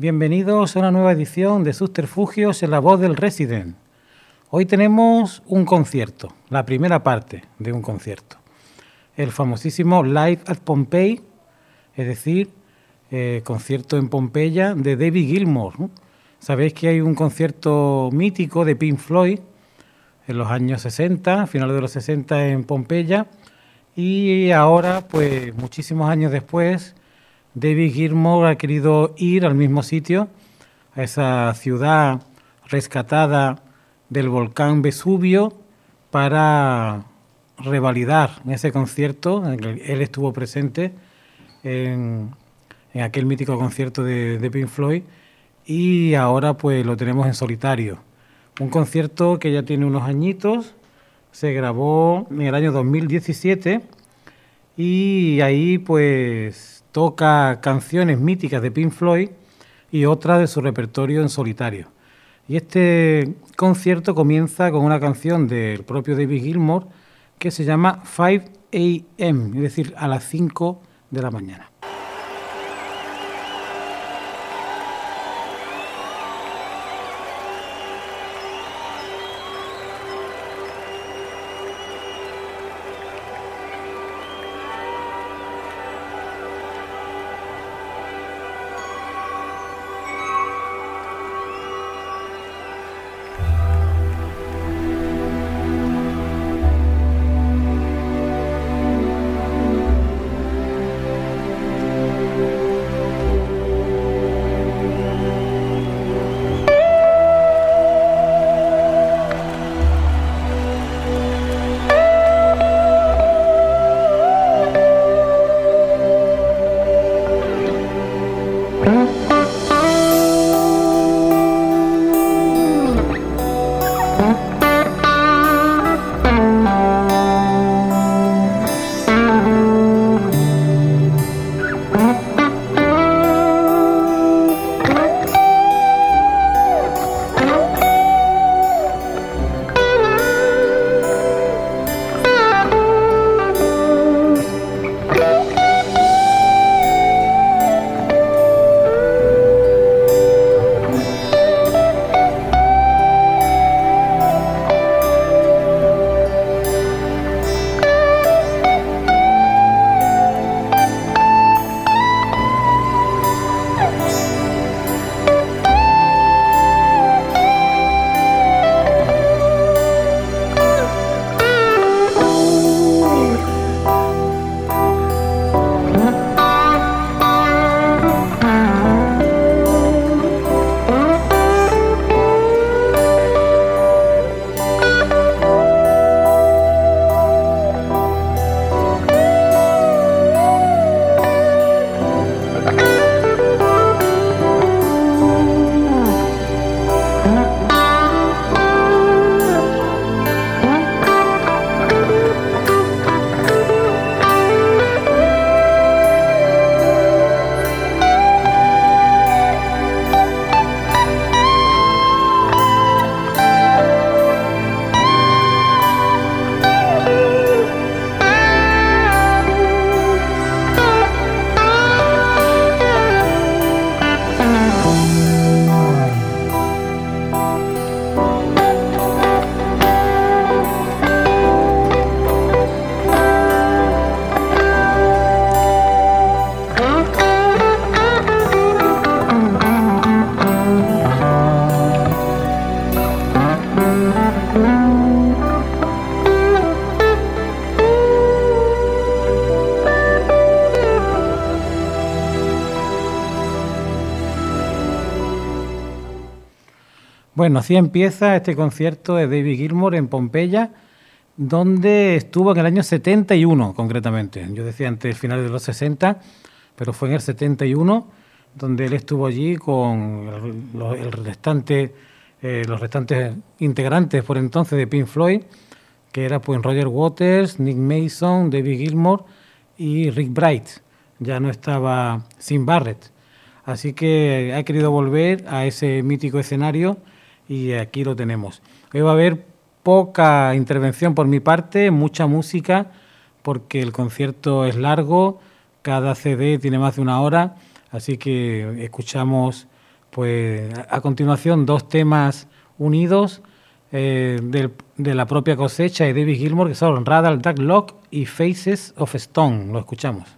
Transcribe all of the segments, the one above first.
Bienvenidos a una nueva edición de Subterfugios en la voz del Resident. Hoy tenemos un concierto, la primera parte de un concierto. El famosísimo Live at Pompeii, es decir, eh, concierto en Pompeya de David Gilmour. Sabéis que hay un concierto mítico de Pink Floyd en los años 60, finales de los 60 en Pompeya, y ahora, pues muchísimos años después, David Gilmour ha querido ir al mismo sitio, a esa ciudad rescatada del volcán Vesubio, para revalidar ese concierto. Él estuvo presente en, aquel mítico concierto de, de, Pink Floyd y ahora pues lo tenemos en solitario. Un concierto que ya tiene unos añitos, se grabó en el año 2017 y ahí pues toca canciones míticas de Pink Floyd y otras de su repertorio en solitario. Y este concierto comienza con una canción del propio David Gilmour que se llama 5 a.m., es decir, a las 5 de la mañana. Bueno, así empieza este concierto de David Gilmour en Pompeya, donde estuvo en el año 71 concretamente. Yo decía antes el final de los 60, pero fue en el 71 donde él estuvo allí con el, restante, eh, los restantes integrantes por entonces de Pink Floyd, que era pues Roger Waters, Nick Mason, David Gilmour y Rick Bright. ya no estaba sin Barrett. Así que ha querido volver a ese mítico escenario y aquí lo tenemos. Hoy va a haber poca intervención por mi parte, mucha música, porque el concierto es largo, cada CD tiene más de una hora, así que escuchamos pues a continuación dos temas unidos eh, de la propia cosecha de David Gilmour, que son Radar Dark Lock y Faces of Stone. Lo escuchamos.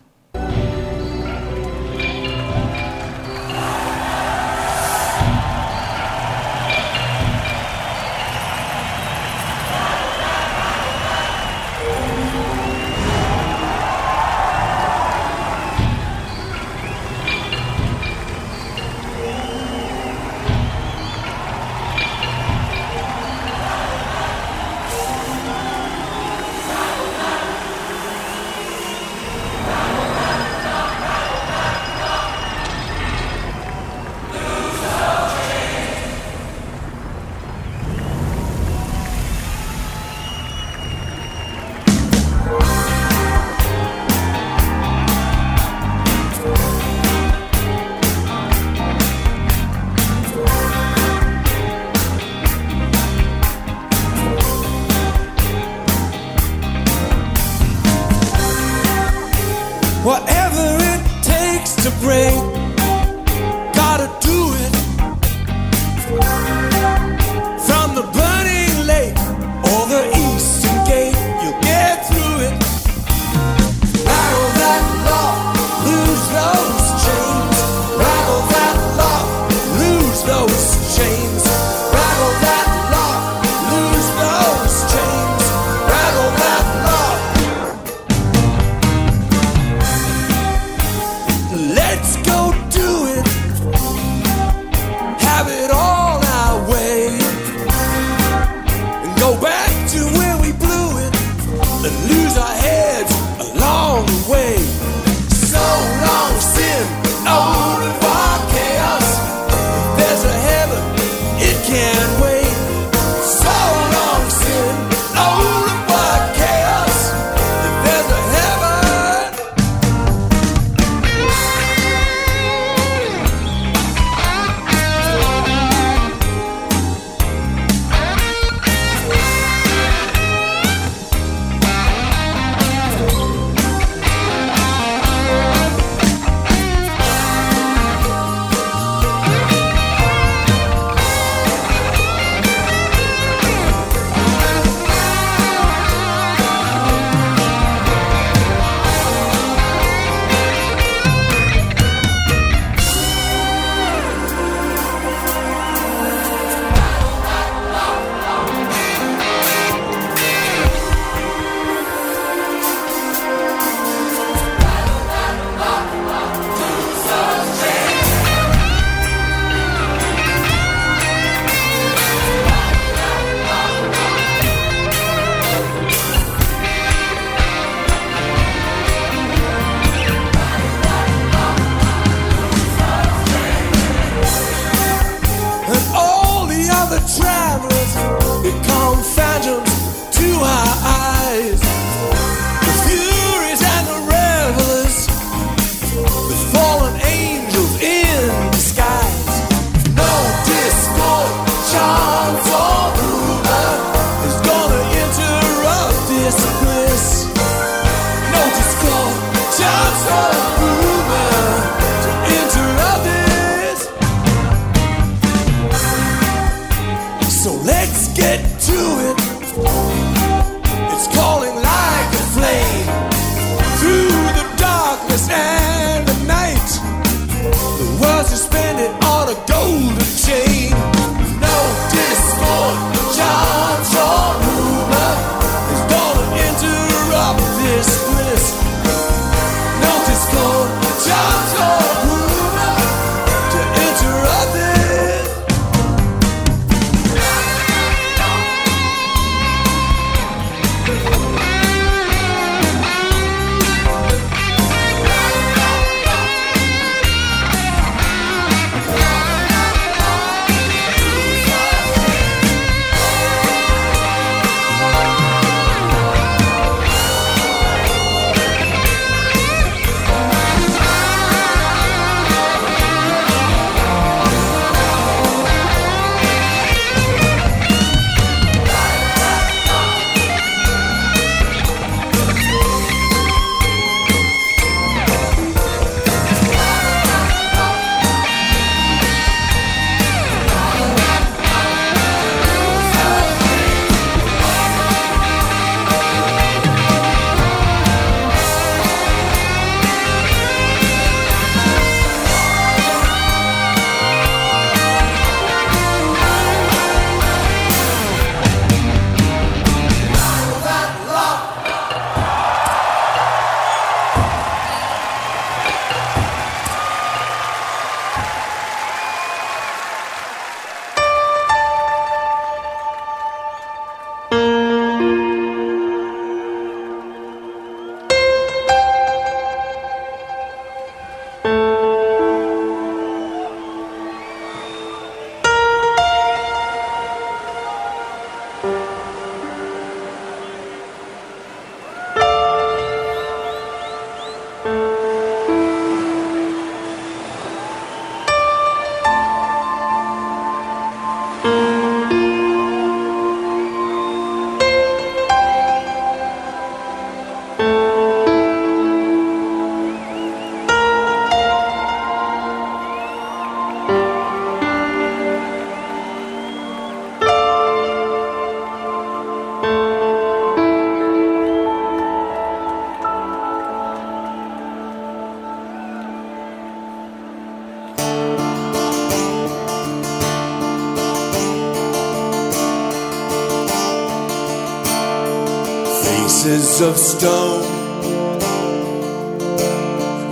Of stone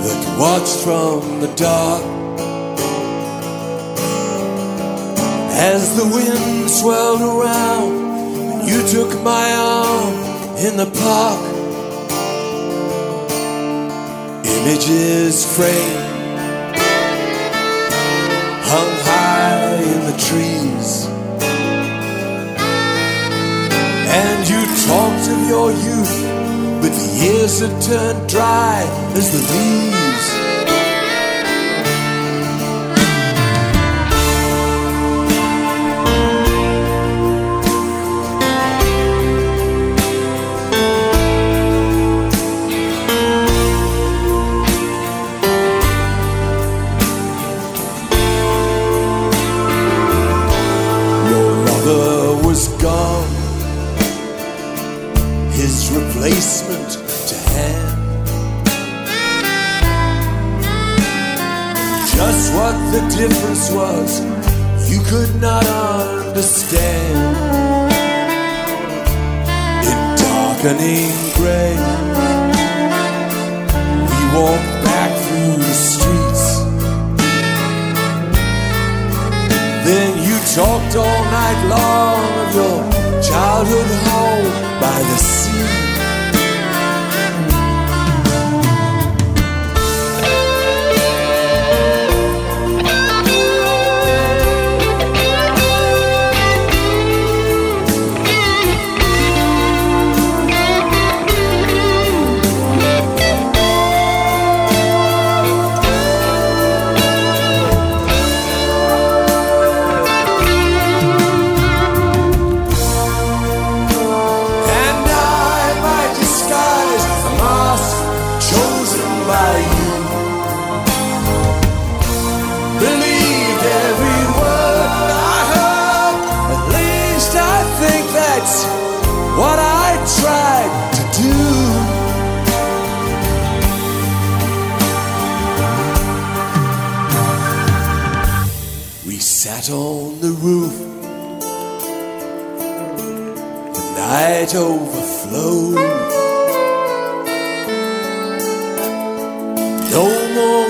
that watched from the dark. As the wind swirled around and you took my arm in the park. Images framed hung high in the trees. And you talked of your youth but the years had turned dry as the leaves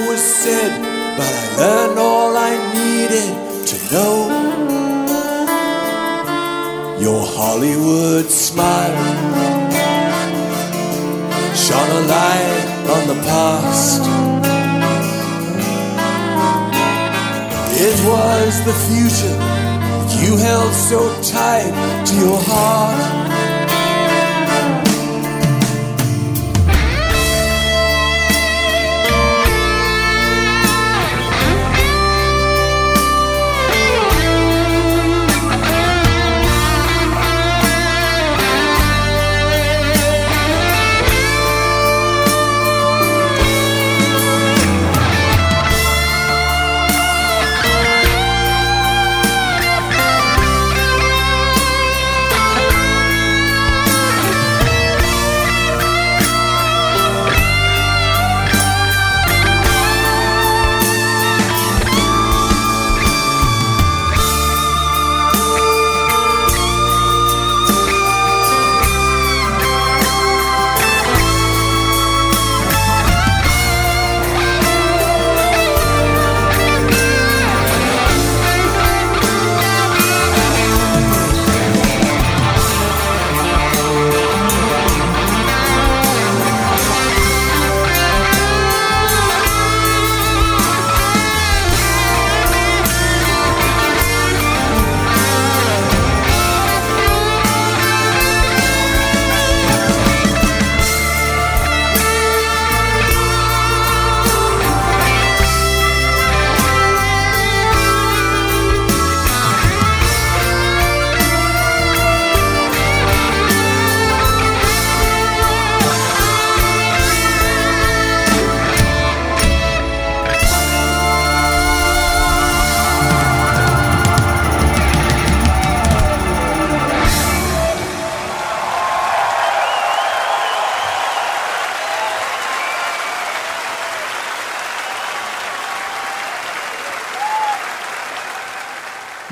was said, but I learned all I needed to know. Your Hollywood smile shone a light on the past. It was the future you held so tight to your heart.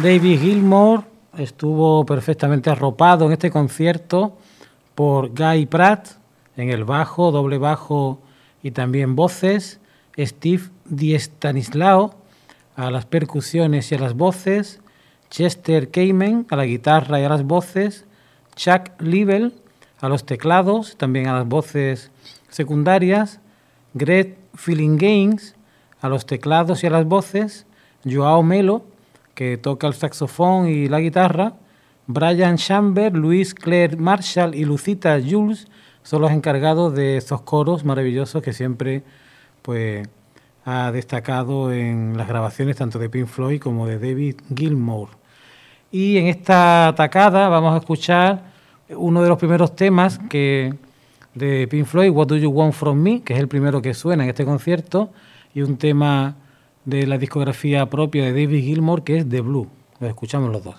David Gilmour estuvo perfectamente arropado en este concierto por Guy Pratt en el bajo, doble bajo y también voces, Steve Diestanislao a las percusiones y a las voces, Chester Kamen a la guitarra y a las voces, Chuck Liebel a los teclados, también a las voces secundarias, Greg Games a los teclados y a las voces, Joao Melo, que toca el saxofón y la guitarra, Brian Chamber, Luis Claire Marshall y Lucita Jules son los encargados de estos coros maravillosos que siempre pues, ha destacado en las grabaciones tanto de Pink Floyd como de David Gilmour. Y en esta tacada vamos a escuchar uno de los primeros temas que de Pink Floyd, What Do You Want From Me, que es el primero que suena en este concierto, y un tema de la discografía propia de David Gilmour que es The Blue. Lo escuchamos los dos.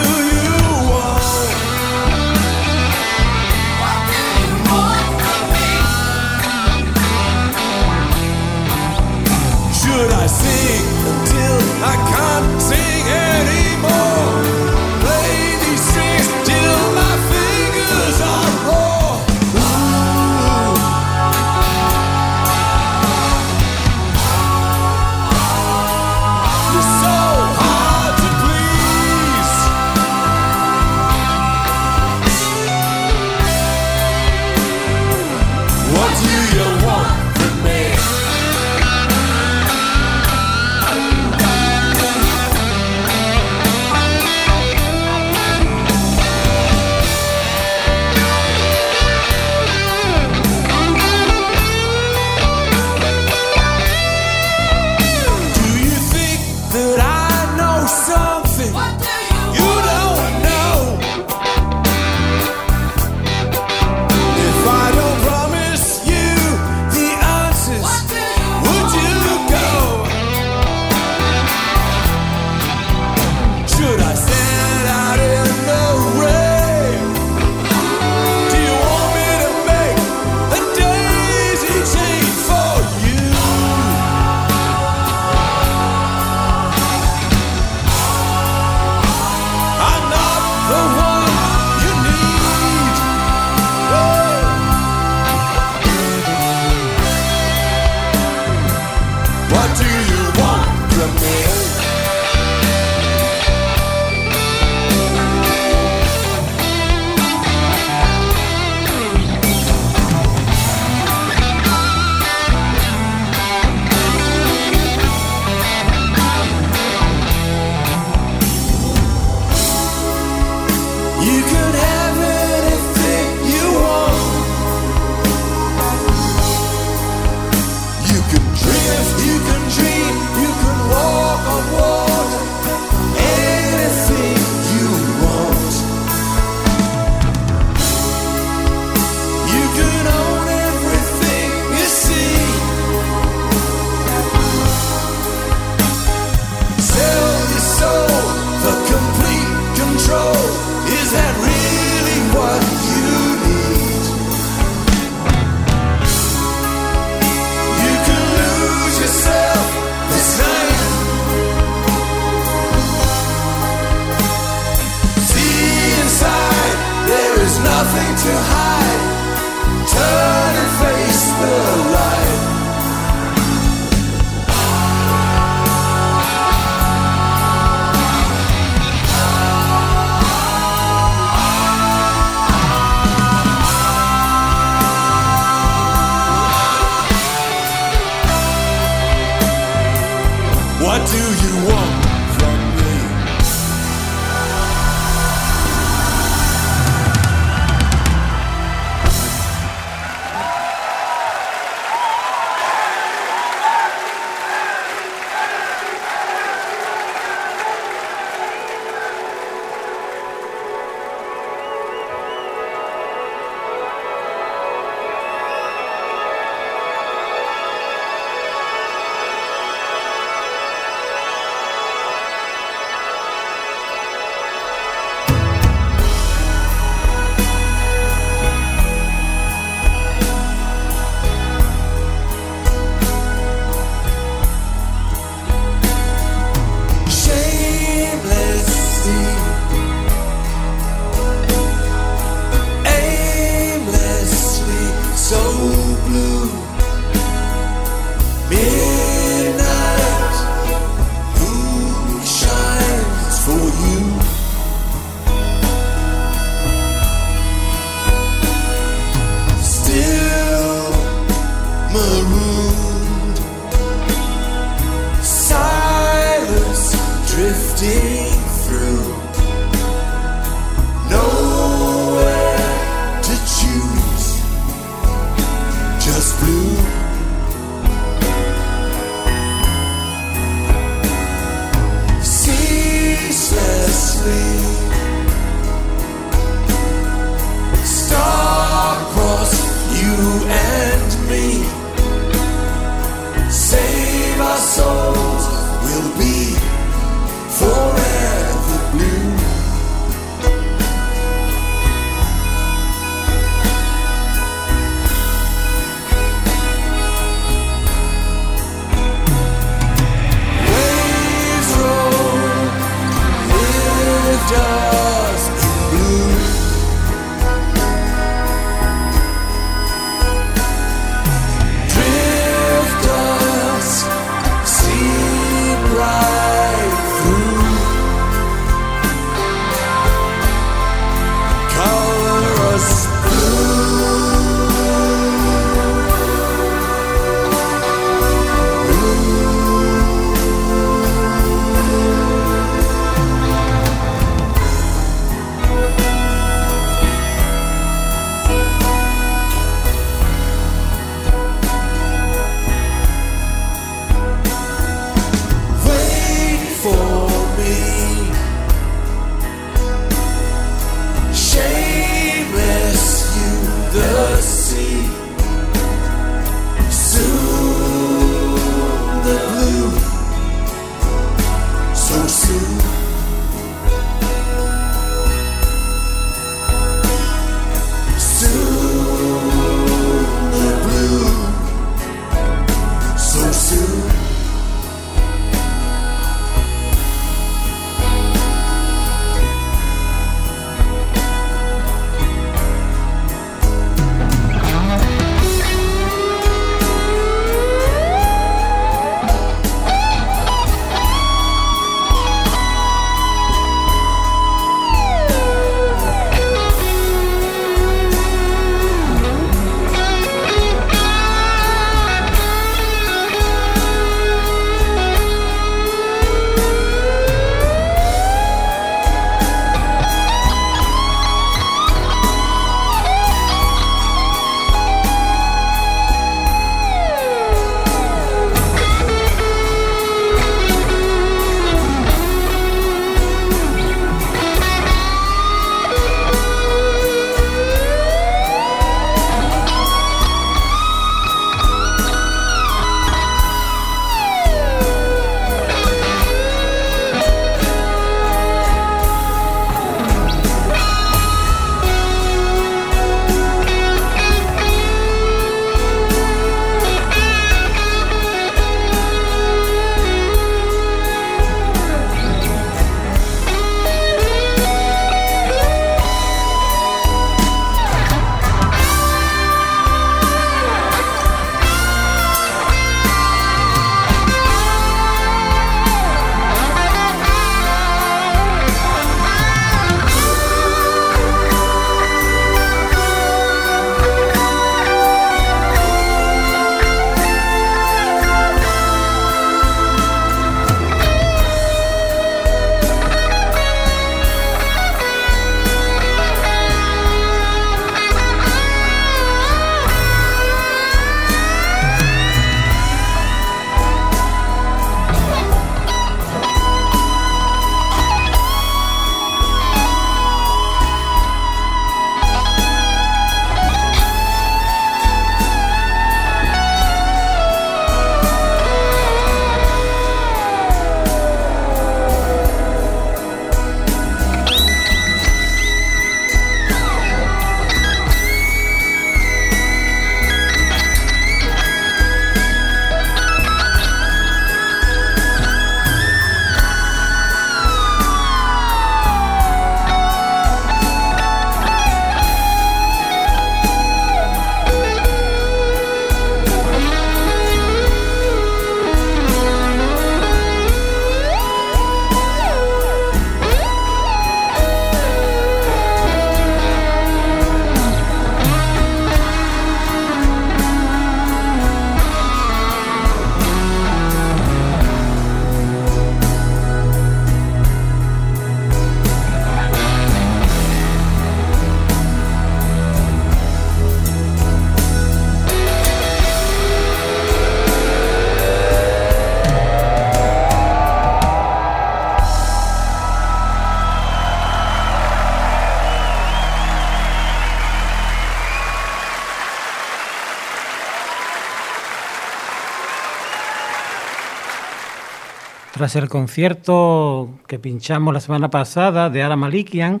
Tras el concierto que pinchamos la semana pasada de Ara Malikian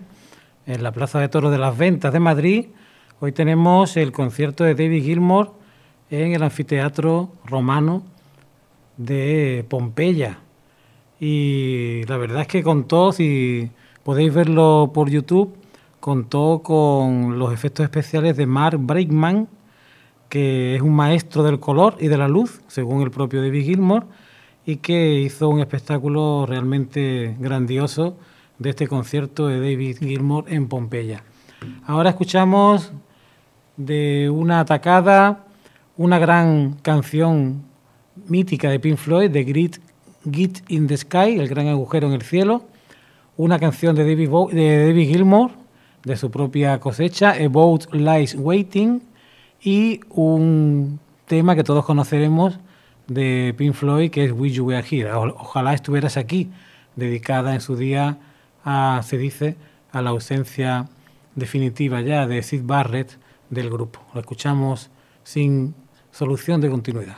en la Plaza de Toros de las Ventas de Madrid, hoy tenemos el concierto de David Gilmour en el anfiteatro romano de Pompeya. Y la verdad es que contó, si podéis verlo por YouTube, contó con los efectos especiales de Mark Breakman, que es un maestro del color y de la luz, según el propio David Gilmour, y que hizo un espectáculo realmente grandioso de este concierto de David Gilmour en Pompeya. Ahora escuchamos de una atacada una gran canción mítica de Pink Floyd, de Grit, Git in the Sky, el gran agujero en el cielo, una canción de David, de David Gilmour, de su propia cosecha, A Boat Lies Waiting, y un tema que todos conoceremos de Pink Floyd, que es Wish You Were Here. Ojalá estuvieras aquí, dedicada en su día se dice, a la ausencia definitiva ya de Sid Barrett del grupo. Lo escuchamos sin solución de continuidad.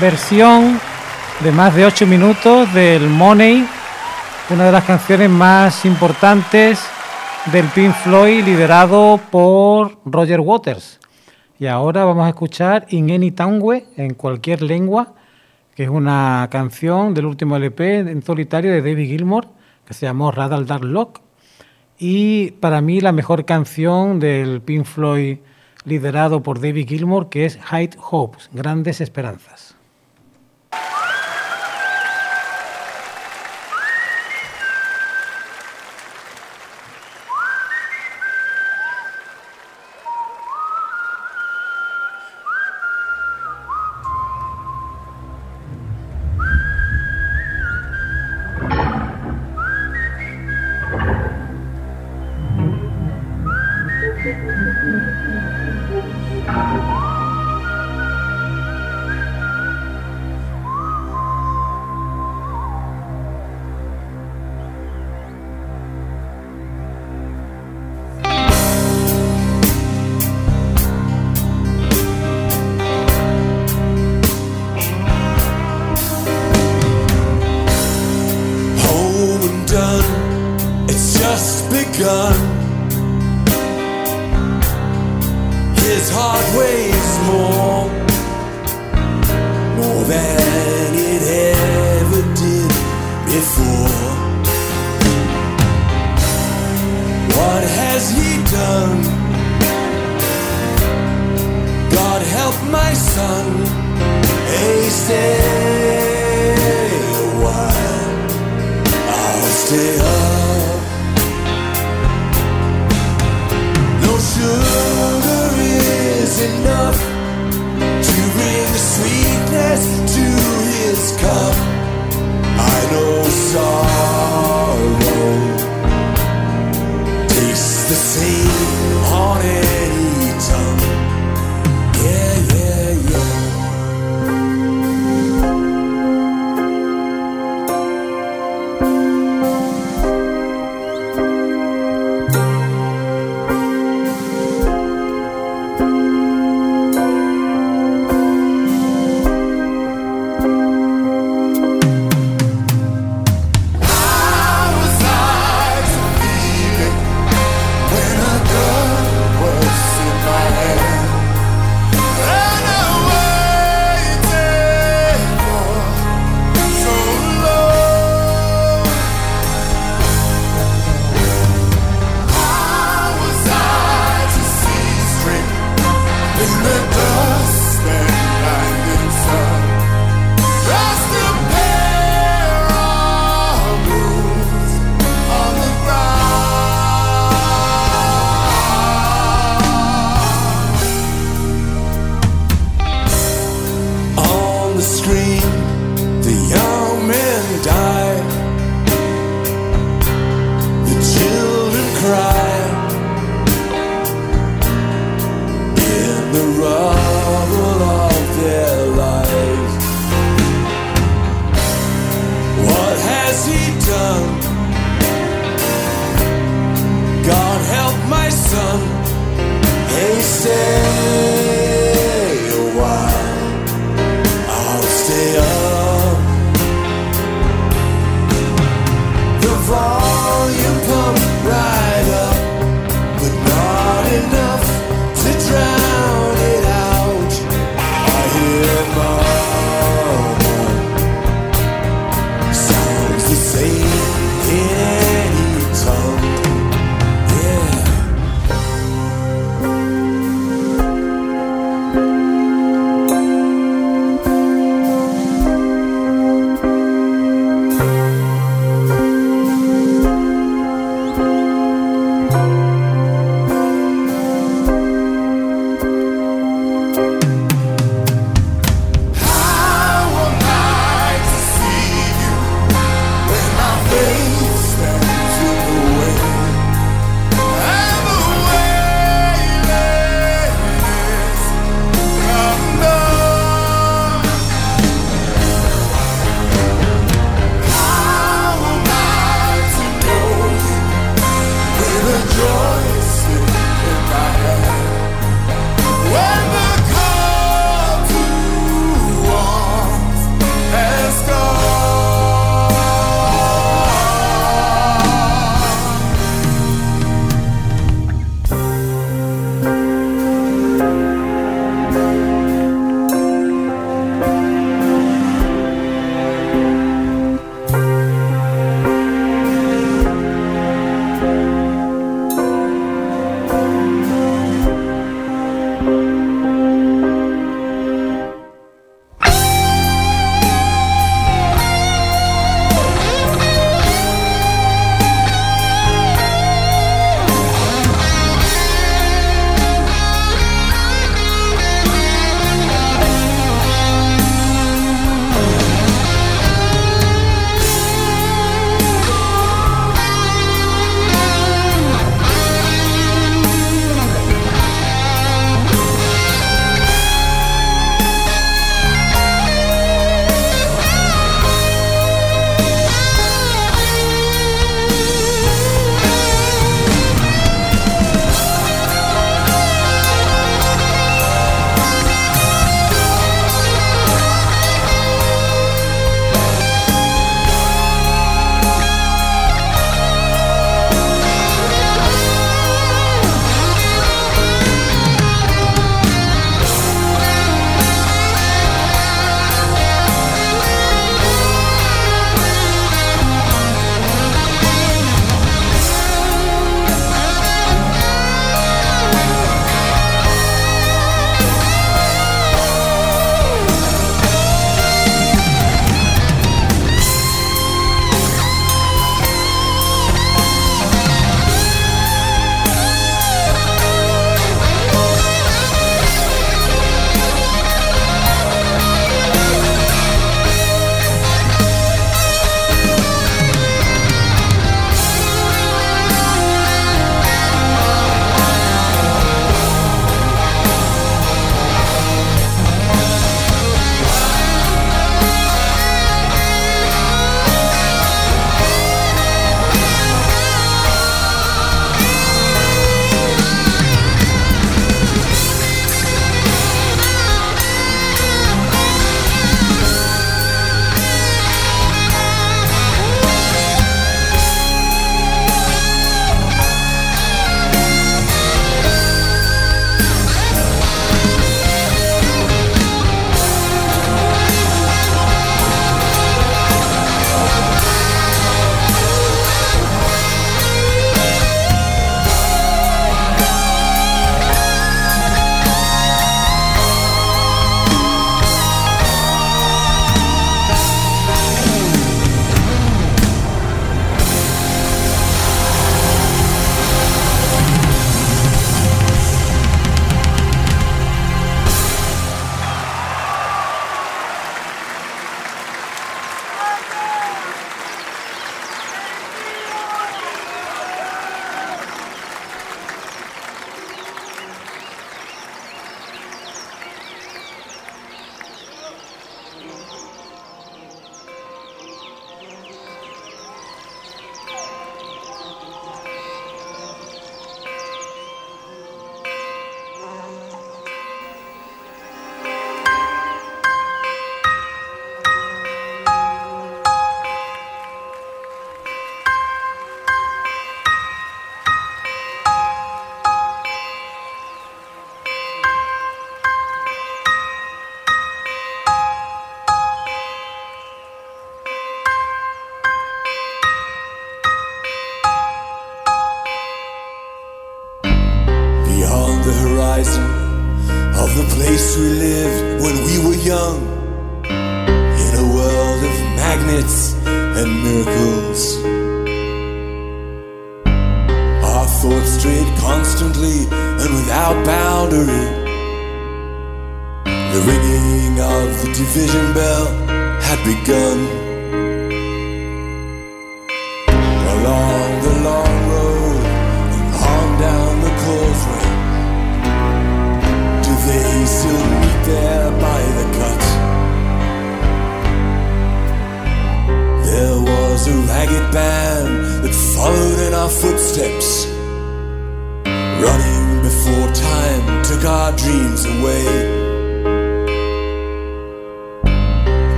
Versión de más de 8 minutos del Money, una de las canciones más importantes del Pink Floyd liderado por Roger Waters. Y ahora vamos a escuchar In Any Tongue, en cualquier lengua, que es una canción del último LP en solitario de David Gilmour, que se llamó Radal Dark Lock. Y para mí la mejor canción del Pink Floyd liderado por David Gilmour, que es High Hopes, Grandes Esperanzas.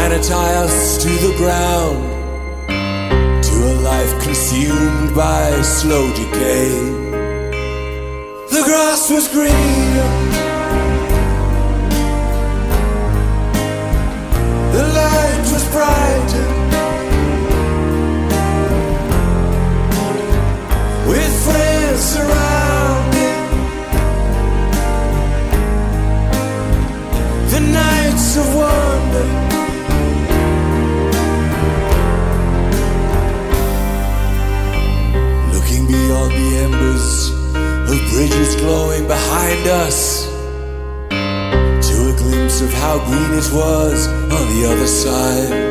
Trying to tie us to the ground. To a life consumed by slow decay. The grass was green. The light was bright. With friends surrounding. The nights of wonder. The embers of bridges glowing behind us to a glimpse of how green it was on the other side.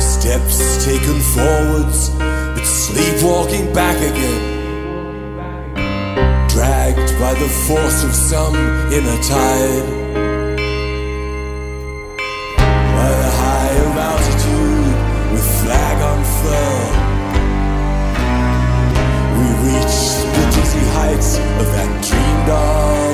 Steps taken forwards, but sleepwalking back again. Dragged by the force of some inner tide. By the high of altitude, with flag unfurled. Heights of that dreamed of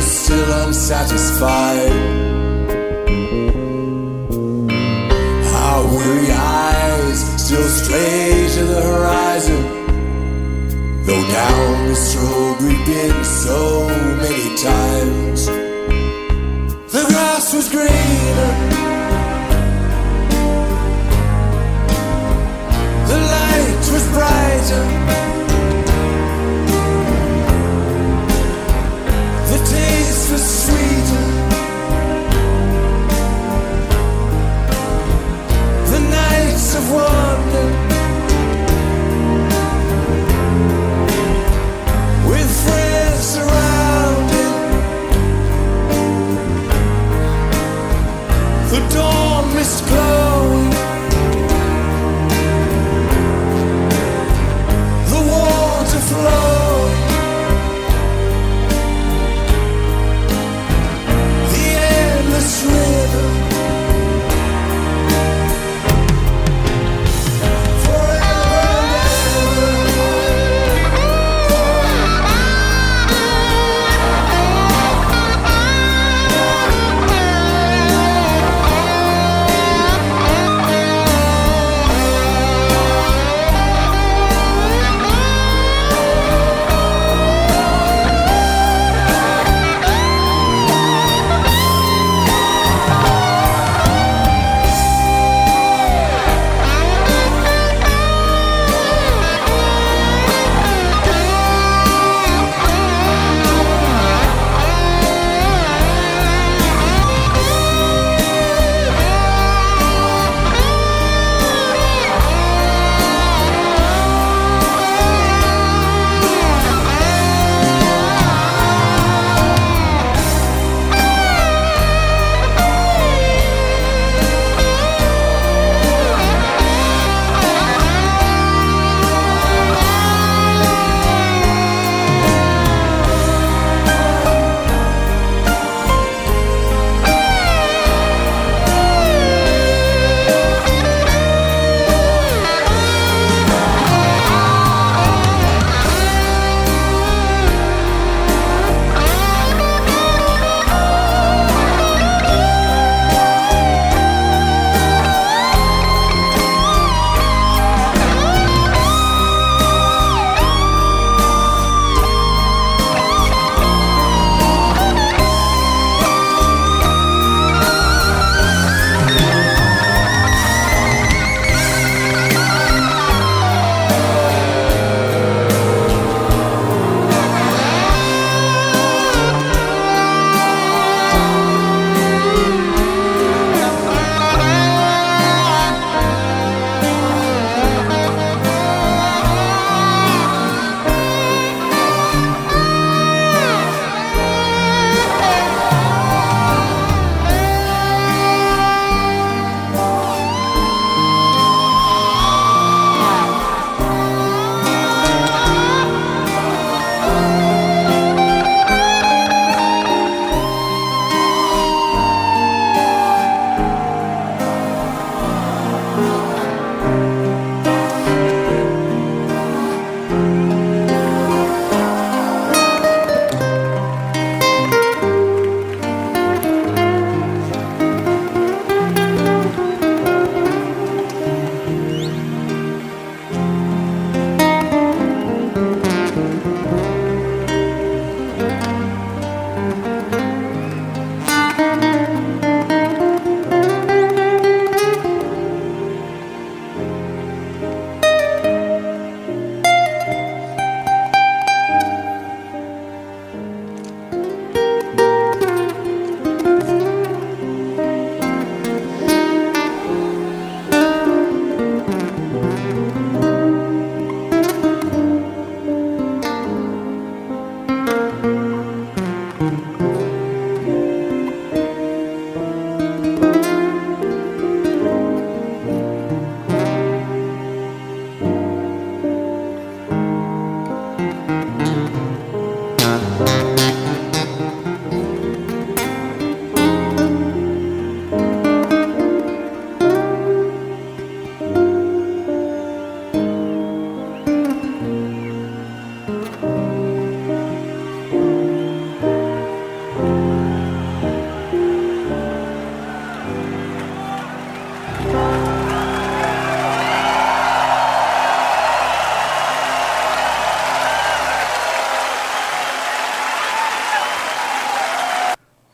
still unsatisfied. Our weary eyes still stray to the horizon. Though down this road we've been so many times, the grass was greener. The light was brighter. Of wonder.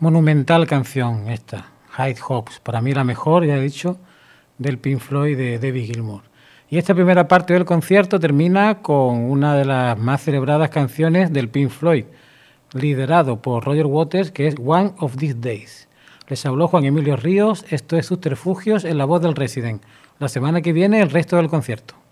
Monumental canción esta, Hyde Hawks. Para mí la mejor, ya he dicho, del Pink Floyd de David Gilmour. Y esta primera parte del concierto termina con una de las más celebradas canciones del Pink Floyd, liderado por Roger Waters, que es One of These Days. Les habló Juan Emilio Ríos, esto es Subterfugios en la voz del Resident. La semana que viene el resto del concierto.